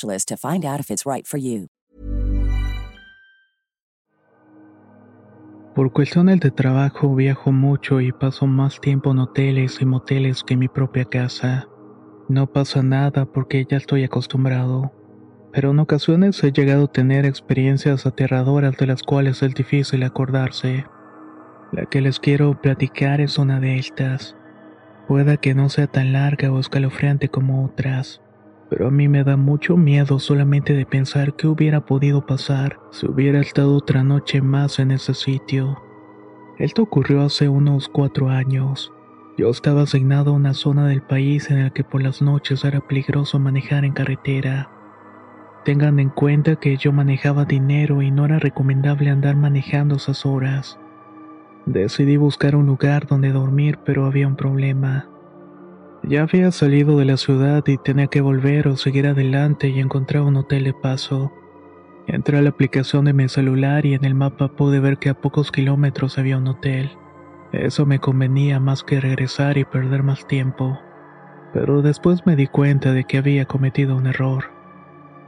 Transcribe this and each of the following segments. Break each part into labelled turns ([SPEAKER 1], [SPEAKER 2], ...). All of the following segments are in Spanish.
[SPEAKER 1] to find out if it's right for you.
[SPEAKER 2] Por cuestiones de trabajo viajo mucho y paso más tiempo en hoteles y moteles que en mi propia casa. No pasa nada porque ya estoy acostumbrado, pero en ocasiones he llegado a tener experiencias aterradoras de las cuales es difícil acordarse. La que les quiero platicar es una de estas. Pueda que no sea tan larga o escalofriante como otras pero a mí me da mucho miedo solamente de pensar qué hubiera podido pasar si hubiera estado otra noche más en ese sitio. Esto ocurrió hace unos cuatro años. Yo estaba asignado a una zona del país en la que por las noches era peligroso manejar en carretera. Tengan en cuenta que yo manejaba dinero y no era recomendable andar manejando esas horas. Decidí buscar un lugar donde dormir, pero había un problema. Ya había salido de la ciudad y tenía que volver o seguir adelante y encontrar un hotel de paso. Entré a la aplicación de mi celular y en el mapa pude ver que a pocos kilómetros había un hotel. Eso me convenía más que regresar y perder más tiempo. Pero después me di cuenta de que había cometido un error.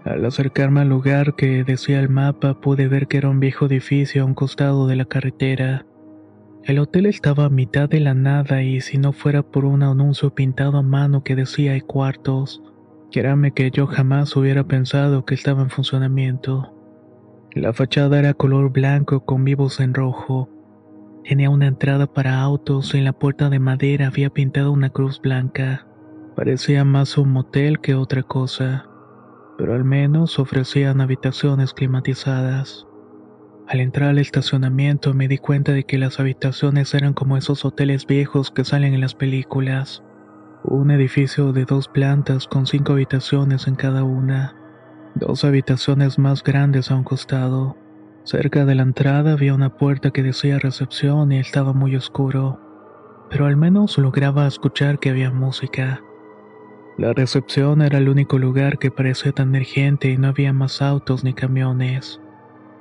[SPEAKER 2] Al acercarme al lugar que decía el mapa pude ver que era un viejo edificio a un costado de la carretera. El hotel estaba a mitad de la nada y si no fuera por un anuncio pintado a mano que decía hay cuartos, créame que yo jamás hubiera pensado que estaba en funcionamiento. La fachada era color blanco con vivos en rojo. Tenía una entrada para autos y en la puerta de madera había pintado una cruz blanca. Parecía más un motel que otra cosa, pero al menos ofrecían habitaciones climatizadas. Al entrar al estacionamiento me di cuenta de que las habitaciones eran como esos hoteles viejos que salen en las películas. Un edificio de dos plantas con cinco habitaciones en cada una. Dos habitaciones más grandes a un costado. Cerca de la entrada había una puerta que decía recepción y estaba muy oscuro, pero al menos lograba escuchar que había música. La recepción era el único lugar que parecía tan gente y no había más autos ni camiones.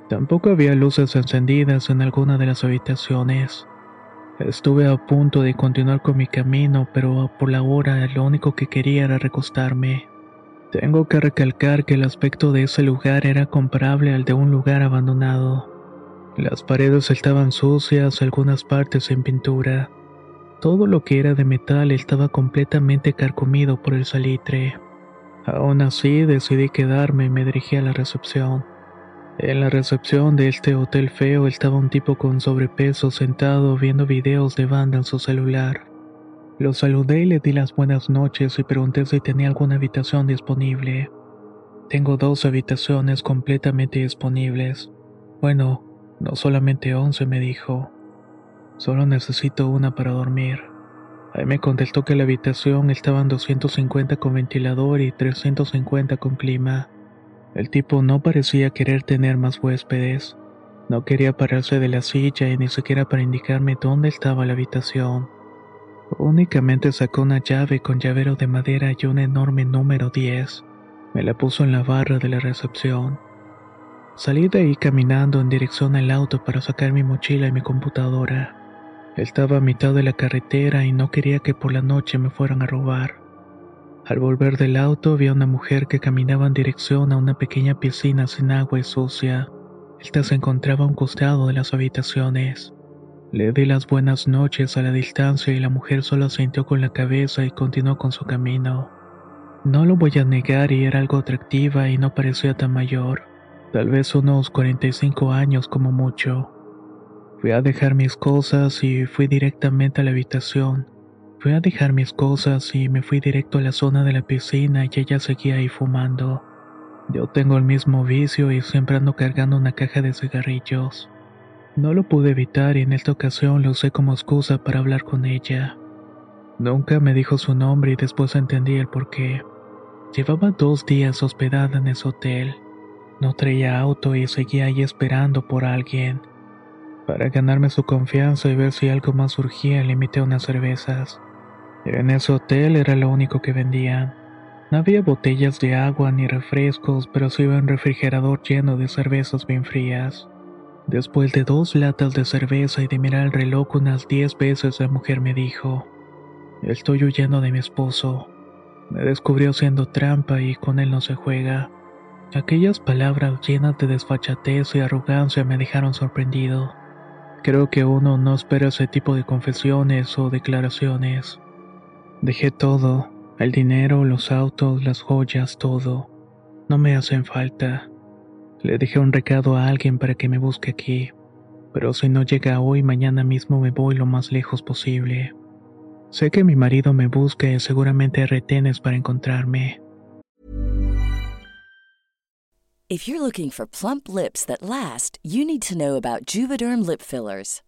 [SPEAKER 2] Tampoco había luces encendidas en alguna de las habitaciones. Estuve a punto de continuar con mi camino, pero por la hora lo único que quería era recostarme. Tengo que recalcar que el aspecto de ese lugar era comparable al de un lugar abandonado. Las paredes estaban sucias, algunas partes sin pintura. Todo lo que era de metal estaba completamente carcomido por el salitre. Aún así decidí quedarme y me dirigí a la recepción. En la recepción de este hotel feo estaba un tipo con sobrepeso sentado viendo videos de banda en su celular. Lo saludé y le di las buenas noches y pregunté si tenía alguna habitación disponible. Tengo dos habitaciones completamente disponibles. Bueno, no solamente once, me dijo. Solo necesito una para dormir. Ahí me contestó que la habitación estaba en 250 con ventilador y 350 con clima. El tipo no parecía querer tener más huéspedes. No quería pararse de la silla y ni siquiera para indicarme dónde estaba la habitación. Únicamente sacó una llave con llavero de madera y un enorme número 10. Me la puso en la barra de la recepción. Salí de ahí caminando en dirección al auto para sacar mi mochila y mi computadora. Estaba a mitad de la carretera y no quería que por la noche me fueran a robar. Al volver del auto vi a una mujer que caminaba en dirección a una pequeña piscina sin agua y sucia. Esta se encontraba a un costado de las habitaciones. Le di las buenas noches a la distancia y la mujer solo sintió con la cabeza y continuó con su camino. No lo voy a negar y era algo atractiva y no parecía tan mayor. Tal vez unos 45 años como mucho. Fui a dejar mis cosas y fui directamente a la habitación. Fui a dejar mis cosas y me fui directo a la zona de la piscina y ella seguía ahí fumando. Yo tengo el mismo vicio y siempre ando cargando una caja de cigarrillos. No lo pude evitar y en esta ocasión lo usé como excusa para hablar con ella. Nunca me dijo su nombre y después entendí el porqué. Llevaba dos días hospedada en ese hotel. No traía auto y seguía ahí esperando por alguien. Para ganarme su confianza y ver si algo más surgía, le invité unas cervezas. En ese hotel era lo único que vendían. No había botellas de agua ni refrescos, pero sí iba un refrigerador lleno de cervezas bien frías. Después de dos latas de cerveza y de mirar el reloj unas diez veces, la mujer me dijo, Estoy huyendo de mi esposo. Me descubrió haciendo trampa y con él no se juega. Aquellas palabras llenas de desfachatez y arrogancia me dejaron sorprendido. Creo que uno no espera ese tipo de confesiones o declaraciones. Dejé todo, el dinero, los autos, las joyas, todo. No me hacen falta. Le dejé un recado a alguien para que me busque aquí, pero si no llega hoy, mañana mismo me voy lo más lejos posible. Sé que mi marido me busca y seguramente retenes para encontrarme.
[SPEAKER 1] If you're looking for plump lips that last, you need to know about Juvederm lip fillers.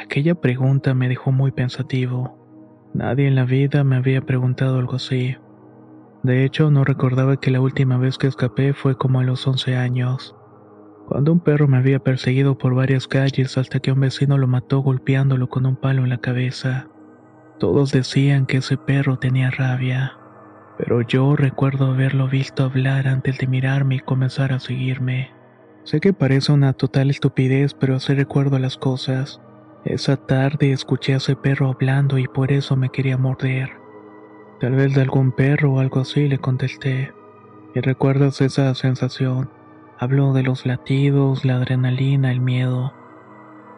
[SPEAKER 2] Aquella pregunta me dejó muy pensativo. Nadie en la vida me había preguntado algo así. De hecho, no recordaba que la última vez que escapé fue como a los 11 años, cuando un perro me había perseguido por varias calles hasta que un vecino lo mató golpeándolo con un palo en la cabeza. Todos decían que ese perro tenía rabia, pero yo recuerdo haberlo visto hablar antes de mirarme y comenzar a seguirme. Sé que parece una total estupidez, pero así recuerdo las cosas. Esa tarde escuché a ese perro hablando y por eso me quería morder. Tal vez de algún perro o algo así le contesté. ¿Y recuerdas esa sensación? Hablo de los latidos, la adrenalina, el miedo.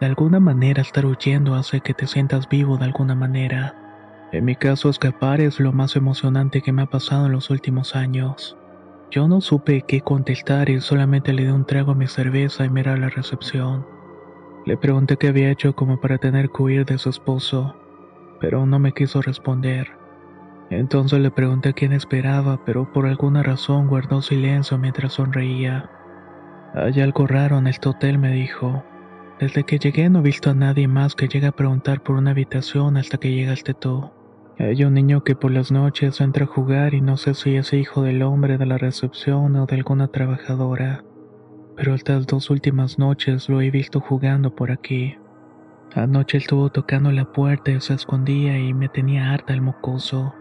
[SPEAKER 2] De alguna manera estar huyendo hace que te sientas vivo de alguna manera. En mi caso escapar es lo más emocionante que me ha pasado en los últimos años. Yo no supe qué contestar y solamente le di un trago a mi cerveza y miré a la recepción. Le pregunté qué había hecho como para tener que huir de su esposo, pero no me quiso responder. Entonces le pregunté quién esperaba, pero por alguna razón guardó silencio mientras sonreía. Hay algo raro en este hotel, me dijo. Desde que llegué no he visto a nadie más que llegue a preguntar por una habitación hasta que llegaste tú. Hay un niño que por las noches entra a jugar y no sé si es hijo del hombre de la recepción o de alguna trabajadora. Pero estas dos últimas noches lo he visto jugando por aquí. Anoche estuvo tocando la puerta y se escondía y me tenía harta el mocoso.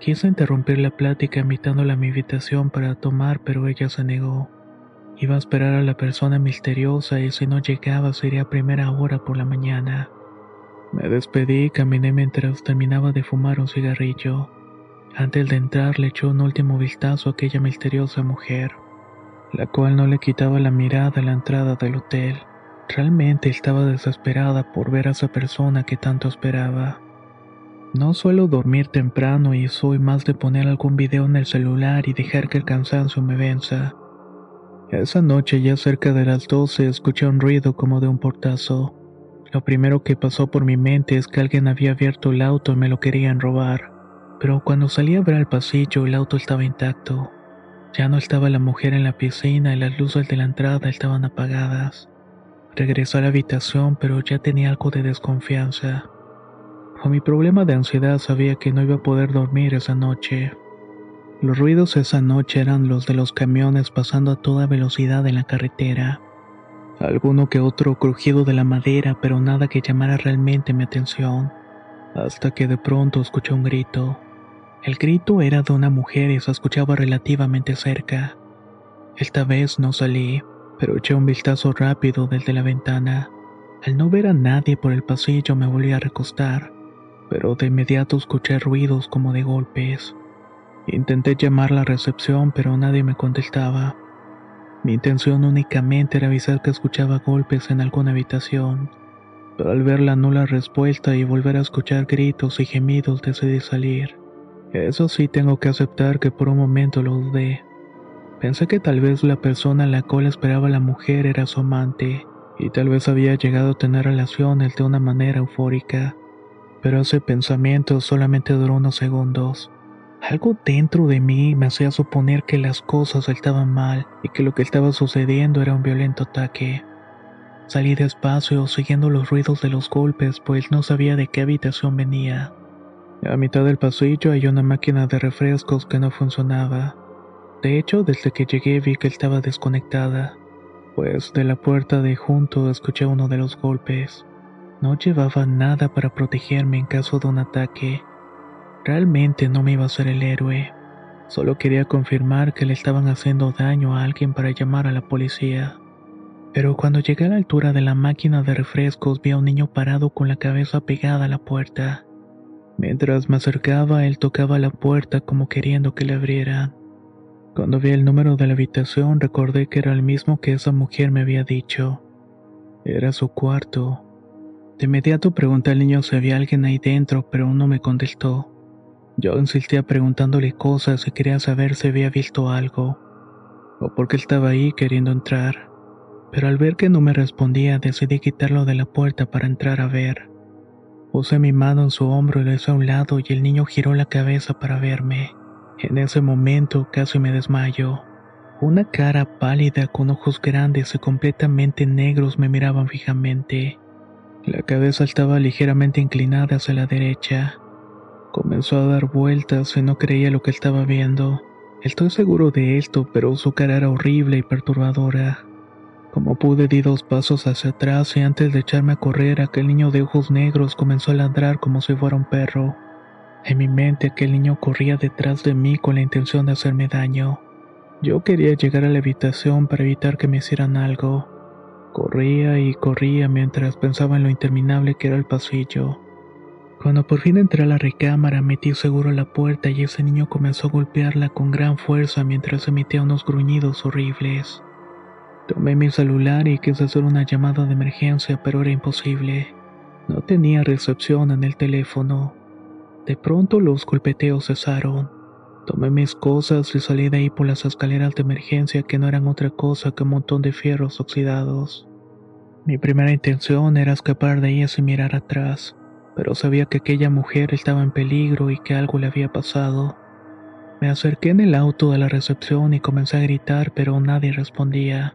[SPEAKER 2] Quise interrumpir la plática invitándola a mi habitación para tomar, pero ella se negó. Iba a esperar a la persona misteriosa y si no llegaba sería a primera hora por la mañana. Me despedí y caminé mientras terminaba de fumar un cigarrillo. Antes de entrar le echó un último vistazo a aquella misteriosa mujer, la cual no le quitaba la mirada a la entrada del hotel. Realmente estaba desesperada por ver a esa persona que tanto esperaba. No suelo dormir temprano y soy más de poner algún video en el celular y dejar que el cansancio me venza. Esa noche, ya cerca de las 12, escuché un ruido como de un portazo. Lo primero que pasó por mi mente es que alguien había abierto el auto y me lo querían robar. Pero cuando salí a ver al pasillo, el auto estaba intacto. Ya no estaba la mujer en la piscina y las luces de la entrada estaban apagadas. Regresé a la habitación, pero ya tenía algo de desconfianza. Con mi problema de ansiedad sabía que no iba a poder dormir esa noche. Los ruidos esa noche eran los de los camiones pasando a toda velocidad en la carretera. Alguno que otro crujido de la madera, pero nada que llamara realmente mi atención. Hasta que de pronto escuché un grito. El grito era de una mujer y se escuchaba relativamente cerca. Esta vez no salí, pero eché un vistazo rápido desde la ventana. Al no ver a nadie por el pasillo me volví a recostar, pero de inmediato escuché ruidos como de golpes. Intenté llamar la recepción, pero nadie me contestaba. Mi intención únicamente era avisar que escuchaba golpes en alguna habitación, pero al ver la nula respuesta y volver a escuchar gritos y gemidos decidí salir. Eso sí tengo que aceptar que por un momento lo dudé. Pensé que tal vez la persona a la cual esperaba la mujer era su amante, y tal vez había llegado a tener relaciones de una manera eufórica, pero ese pensamiento solamente duró unos segundos. Algo dentro de mí me hacía suponer que las cosas estaban mal y que lo que estaba sucediendo era un violento ataque. Salí despacio siguiendo los ruidos de los golpes pues no sabía de qué habitación venía. A mitad del pasillo hay una máquina de refrescos que no funcionaba. De hecho, desde que llegué vi que estaba desconectada, pues de la puerta de junto escuché uno de los golpes. No llevaba nada para protegerme en caso de un ataque Realmente no me iba a ser el héroe. Solo quería confirmar que le estaban haciendo daño a alguien para llamar a la policía. Pero cuando llegué a la altura de la máquina de refrescos vi a un niño parado con la cabeza pegada a la puerta. Mientras me acercaba, él tocaba la puerta como queriendo que le abrieran. Cuando vi el número de la habitación recordé que era el mismo que esa mujer me había dicho. Era su cuarto. De inmediato pregunté al niño si había alguien ahí dentro, pero no me contestó. Yo insistía preguntándole cosas y quería saber si había visto algo, o por qué estaba ahí queriendo entrar, pero al ver que no me respondía decidí quitarlo de la puerta para entrar a ver. Puse mi mano en su hombro y lo hice a un lado y el niño giró la cabeza para verme. En ese momento casi me desmayo. Una cara pálida con ojos grandes y completamente negros me miraban fijamente. La cabeza estaba ligeramente inclinada hacia la derecha. Comenzó a dar vueltas y no creía lo que estaba viendo. Estoy seguro de esto, pero su cara era horrible y perturbadora. Como pude di dos pasos hacia atrás y antes de echarme a correr aquel niño de ojos negros comenzó a ladrar como si fuera un perro. En mi mente aquel niño corría detrás de mí con la intención de hacerme daño. Yo quería llegar a la habitación para evitar que me hicieran algo. Corría y corría mientras pensaba en lo interminable que era el pasillo. Cuando por fin entré a la recámara, metí seguro la puerta y ese niño comenzó a golpearla con gran fuerza mientras emitía unos gruñidos horribles. Tomé mi celular y quise hacer una llamada de emergencia, pero era imposible. No tenía recepción en el teléfono. De pronto los golpeteos cesaron. Tomé mis cosas y salí de ahí por las escaleras de emergencia que no eran otra cosa que un montón de fierros oxidados. Mi primera intención era escapar de ahí sin mirar atrás pero sabía que aquella mujer estaba en peligro y que algo le había pasado. Me acerqué en el auto de la recepción y comencé a gritar, pero nadie respondía.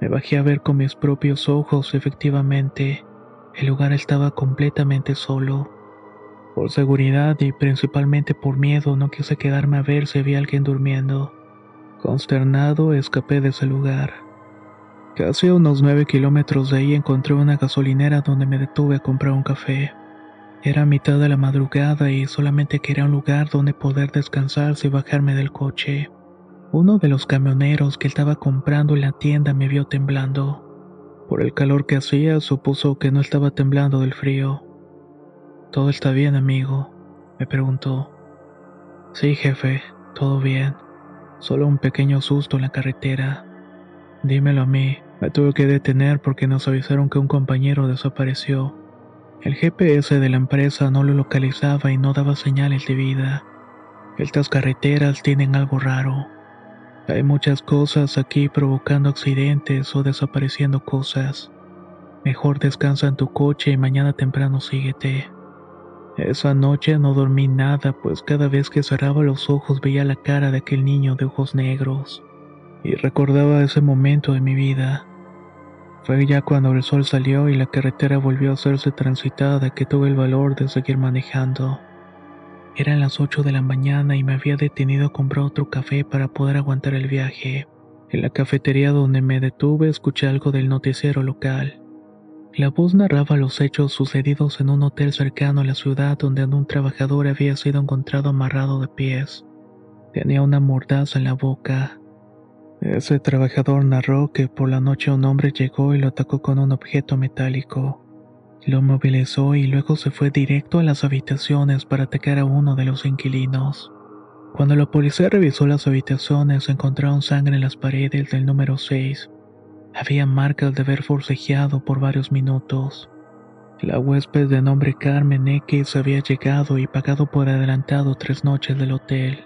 [SPEAKER 2] Me bajé a ver con mis propios ojos, efectivamente, el lugar estaba completamente solo. Por seguridad y principalmente por miedo no quise quedarme a ver si había alguien durmiendo. Consternado escapé de ese lugar. Casi a unos nueve kilómetros de ahí encontré una gasolinera donde me detuve a comprar un café. Era mitad de la madrugada y solamente quería un lugar donde poder descansar y bajarme del coche. Uno de los camioneros que estaba comprando en la tienda me vio temblando. Por el calor que hacía, supuso que no estaba temblando del frío. ¿Todo está bien, amigo? me preguntó. Sí, jefe, todo bien. Solo un pequeño susto en la carretera. Dímelo a mí, me tuve que detener porque nos avisaron que un compañero desapareció. El GPS de la empresa no lo localizaba y no daba señales de vida. Estas carreteras tienen algo raro. Hay muchas cosas aquí provocando accidentes o desapareciendo cosas. Mejor descansa en tu coche y mañana temprano síguete. Esa noche no dormí nada, pues cada vez que cerraba los ojos veía la cara de aquel niño de ojos negros. Y recordaba ese momento de mi vida. Fue ya cuando el sol salió y la carretera volvió a hacerse transitada que tuve el valor de seguir manejando. Eran las 8 de la mañana y me había detenido a comprar otro café para poder aguantar el viaje. En la cafetería donde me detuve escuché algo del noticiero local. La voz narraba los hechos sucedidos en un hotel cercano a la ciudad donde un trabajador había sido encontrado amarrado de pies. Tenía una mordaza en la boca. Ese trabajador narró que por la noche un hombre llegó y lo atacó con un objeto metálico. Lo movilizó y luego se fue directo a las habitaciones para atacar a uno de los inquilinos. Cuando la policía revisó las habitaciones encontraron sangre en las paredes del número 6. Había marcas de haber forcejeado por varios minutos. La huésped de nombre Carmen X había llegado y pagado por adelantado tres noches del hotel.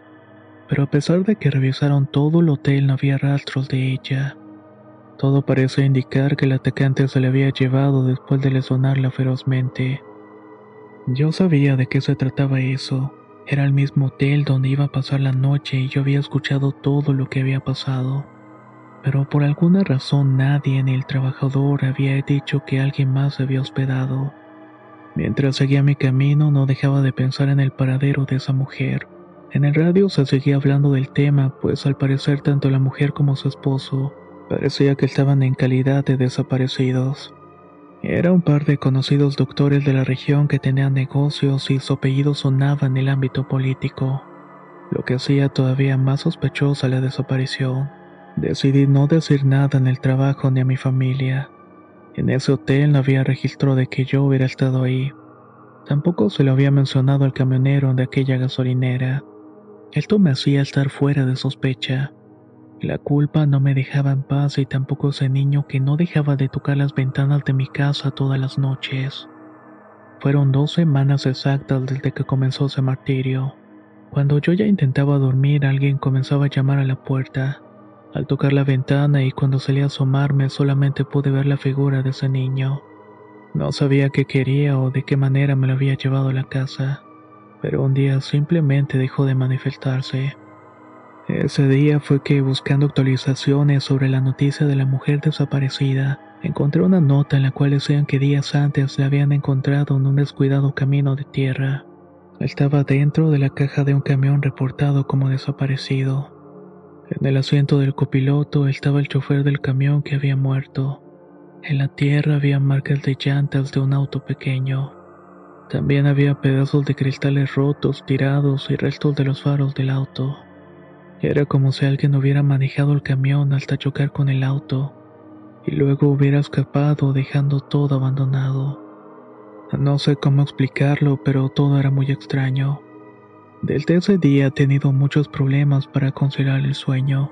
[SPEAKER 2] Pero a pesar de que revisaron todo el hotel no había rastros de ella. Todo parece indicar que el atacante se le había llevado después de lesionarla ferozmente. Yo sabía de qué se trataba eso. Era el mismo hotel donde iba a pasar la noche y yo había escuchado todo lo que había pasado. Pero por alguna razón nadie ni el trabajador había dicho que alguien más se había hospedado. Mientras seguía mi camino no dejaba de pensar en el paradero de esa mujer. En el radio se seguía hablando del tema, pues al parecer tanto la mujer como su esposo Parecía que estaban en calidad de desaparecidos. Era un par de conocidos doctores de la región que tenían negocios y su apellido sonaba en el ámbito político, lo que hacía todavía más sospechosa la desaparición. Decidí no decir nada en el trabajo ni a mi familia. En ese hotel no había registro de que yo hubiera estado ahí. Tampoco se lo había mencionado al camionero de aquella gasolinera. Esto me hacía estar fuera de sospecha. La culpa no me dejaba en paz y tampoco ese niño que no dejaba de tocar las ventanas de mi casa todas las noches. Fueron dos semanas exactas desde que comenzó ese martirio. Cuando yo ya intentaba dormir, alguien comenzaba a llamar a la puerta. Al tocar la ventana y cuando salí a asomarme solamente pude ver la figura de ese niño. No sabía qué quería o de qué manera me lo había llevado a la casa, pero un día simplemente dejó de manifestarse. Ese día fue que, buscando actualizaciones sobre la noticia de la mujer desaparecida, encontré una nota en la cual decían que días antes la habían encontrado en un descuidado camino de tierra. Estaba dentro de la caja de un camión reportado como desaparecido. En el asiento del copiloto estaba el chofer del camión que había muerto. En la tierra había marcas de llantas de un auto pequeño. También había pedazos de cristales rotos, tirados y restos de los faros del auto. Era como si alguien hubiera manejado el camión hasta chocar con el auto y luego hubiera escapado dejando todo abandonado. No sé cómo explicarlo, pero todo era muy extraño. Desde ese día he tenido muchos problemas para conciliar el sueño.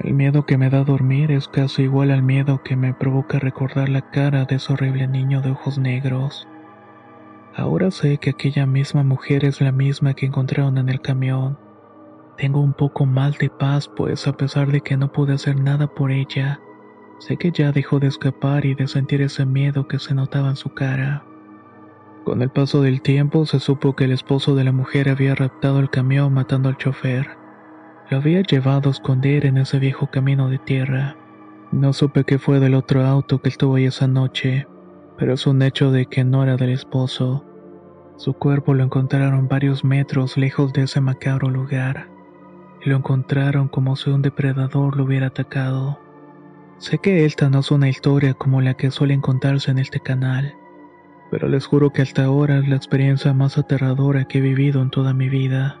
[SPEAKER 2] El miedo que me da dormir es casi igual al miedo que me provoca recordar la cara de ese horrible niño de ojos negros. Ahora sé que aquella misma mujer es la misma que encontraron en el camión tengo un poco más de paz, pues a pesar de que no pude hacer nada por ella, sé que ya dejó de escapar y de sentir ese miedo que se notaba en su cara. Con el paso del tiempo se supo que el esposo de la mujer había raptado el camión matando al chofer. Lo había llevado a esconder en ese viejo camino de tierra. No supe qué fue del otro auto que estuvo ahí esa noche, pero es un hecho de que no era del esposo. Su cuerpo lo encontraron varios metros lejos de ese macabro lugar lo encontraron como si un depredador lo hubiera atacado. Sé que esta no es una historia como la que suelen contarse en este canal, pero les juro que hasta ahora es la experiencia más aterradora que he vivido en toda mi vida.